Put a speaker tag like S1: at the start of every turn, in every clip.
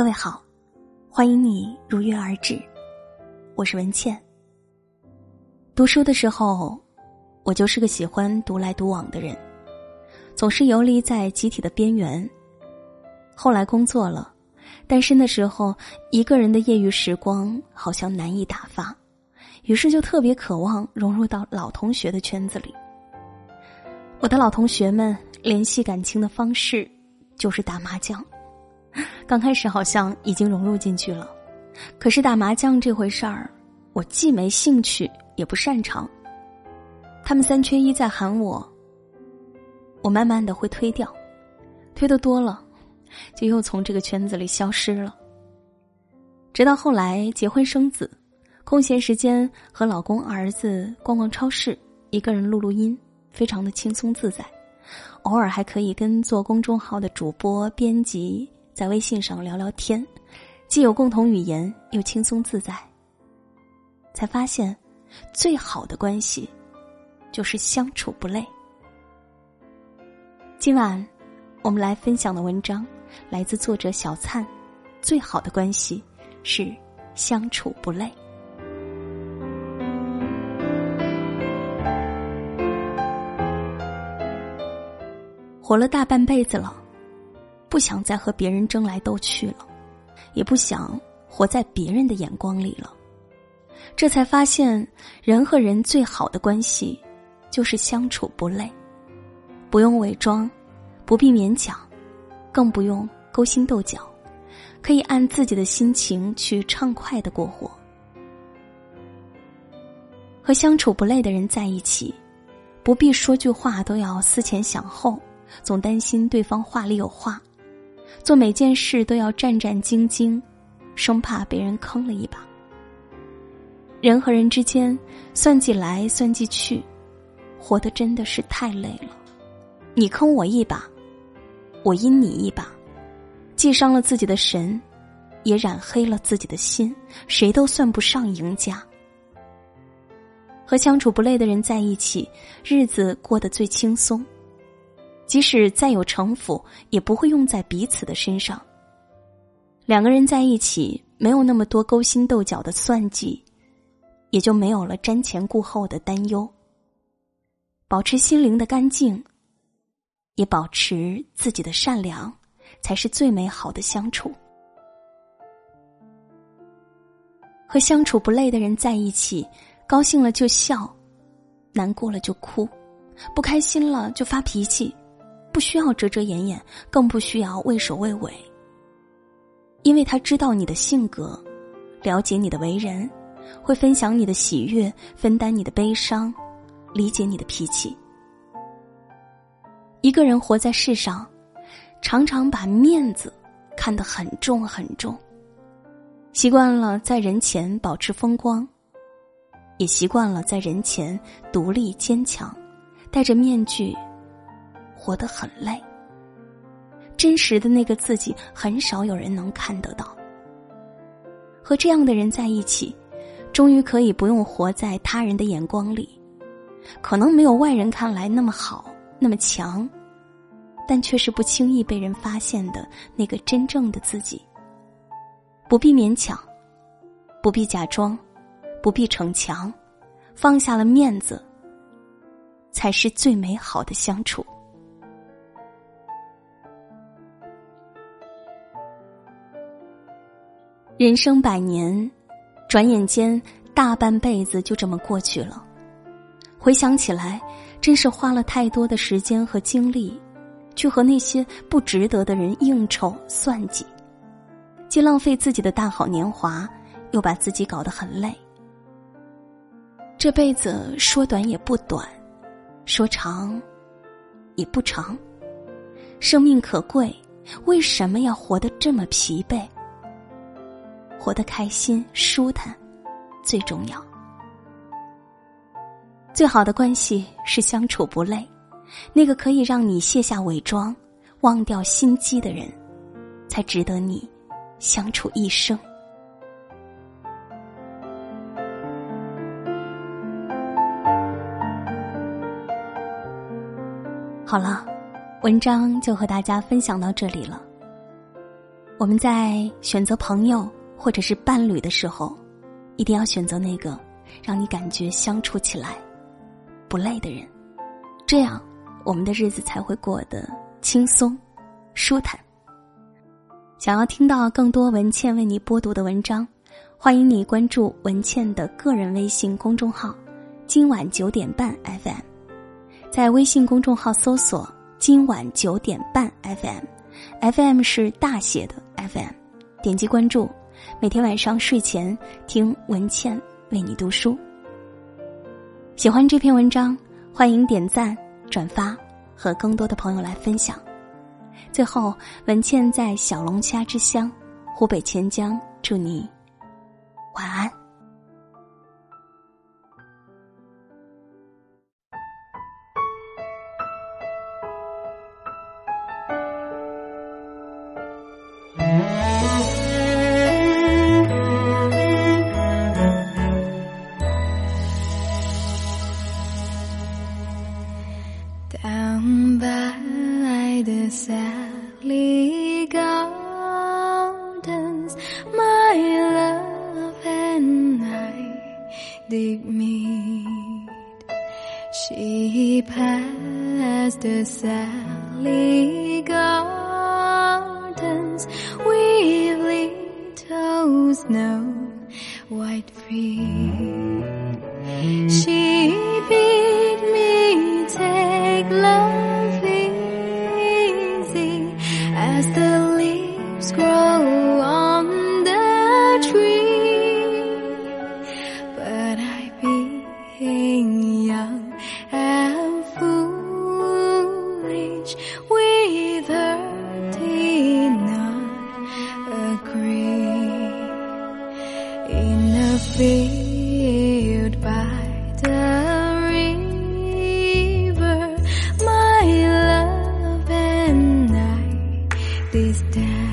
S1: 各位好，欢迎你如约而至，我是文倩。读书的时候，我就是个喜欢独来独往的人，总是游离在集体的边缘。后来工作了，单身的时候，一个人的业余时光好像难以打发，于是就特别渴望融入到老同学的圈子里。我的老同学们联系感情的方式就是打麻将。刚开始好像已经融入进去了，可是打麻将这回事儿，我既没兴趣也不擅长。他们三缺一在喊我，我慢慢的会推掉，推的多了，就又从这个圈子里消失了。直到后来结婚生子，空闲时间和老公儿子逛逛超市，一个人录录音，非常的轻松自在。偶尔还可以跟做公众号的主播、编辑。在微信上聊聊天，既有共同语言，又轻松自在。才发现，最好的关系，就是相处不累。今晚，我们来分享的文章，来自作者小灿。最好的关系，是相处不累。活了大半辈子了。不想再和别人争来斗去了，也不想活在别人的眼光里了。这才发现，人和人最好的关系，就是相处不累，不用伪装，不必勉强，更不用勾心斗角，可以按自己的心情去畅快的过活。和相处不累的人在一起，不必说句话都要思前想后，总担心对方话里有话。做每件事都要战战兢兢，生怕被人坑了一把。人和人之间算计来算计去，活得真的是太累了。你坑我一把，我阴你一把，既伤了自己的神，也染黑了自己的心，谁都算不上赢家。和相处不累的人在一起，日子过得最轻松。即使再有城府，也不会用在彼此的身上。两个人在一起，没有那么多勾心斗角的算计，也就没有了瞻前顾后的担忧。保持心灵的干净，也保持自己的善良，才是最美好的相处。和相处不累的人在一起，高兴了就笑，难过了就哭，不开心了就发脾气。不需要遮遮掩掩，更不需要畏首畏尾。因为他知道你的性格，了解你的为人，会分享你的喜悦，分担你的悲伤，理解你的脾气。一个人活在世上，常常把面子看得很重很重，习惯了在人前保持风光，也习惯了在人前独立坚强，戴着面具。活得很累，真实的那个自己很少有人能看得到。和这样的人在一起，终于可以不用活在他人的眼光里，可能没有外人看来那么好、那么强，但却是不轻易被人发现的那个真正的自己。不必勉强，不必假装，不必逞强，放下了面子，才是最美好的相处。人生百年，转眼间大半辈子就这么过去了。回想起来，真是花了太多的时间和精力，去和那些不值得的人应酬算计，既浪费自己的大好年华，又把自己搞得很累。这辈子说短也不短，说长也不长。生命可贵，为什么要活得这么疲惫？活得开心、舒坦，最重要。最好的关系是相处不累，那个可以让你卸下伪装、忘掉心机的人，才值得你相处一生。好了，文章就和大家分享到这里了。
S2: 我们在选择朋友或者是伴侣的时候，一定要选择那个让你感觉相处起来不累的人，这样我们的日子才会过得轻松、舒坦。想要听到更多文倩为你播读的文章，欢迎你关注文倩的个人微信公众号“今晚九点半 FM”。在微信公众号搜索“今晚九点半 FM”，FM 是大写的 FM，点击关注，每天晚上睡前听文倩为你读书。喜欢这篇文章，欢迎点赞、转发和更多的朋友来分享。最后，文倩在小龙虾之乡湖北潜江，祝你晚安。
S1: Did meet. She passed the Sally Gardens with little snow white feet. She these days.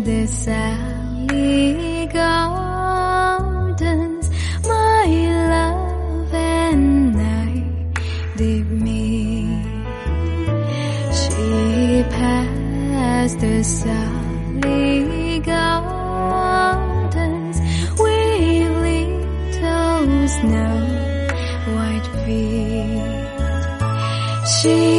S1: the Sally Gardens, my love and I did meet. She passed the Sally Gardens with little snow white feet. She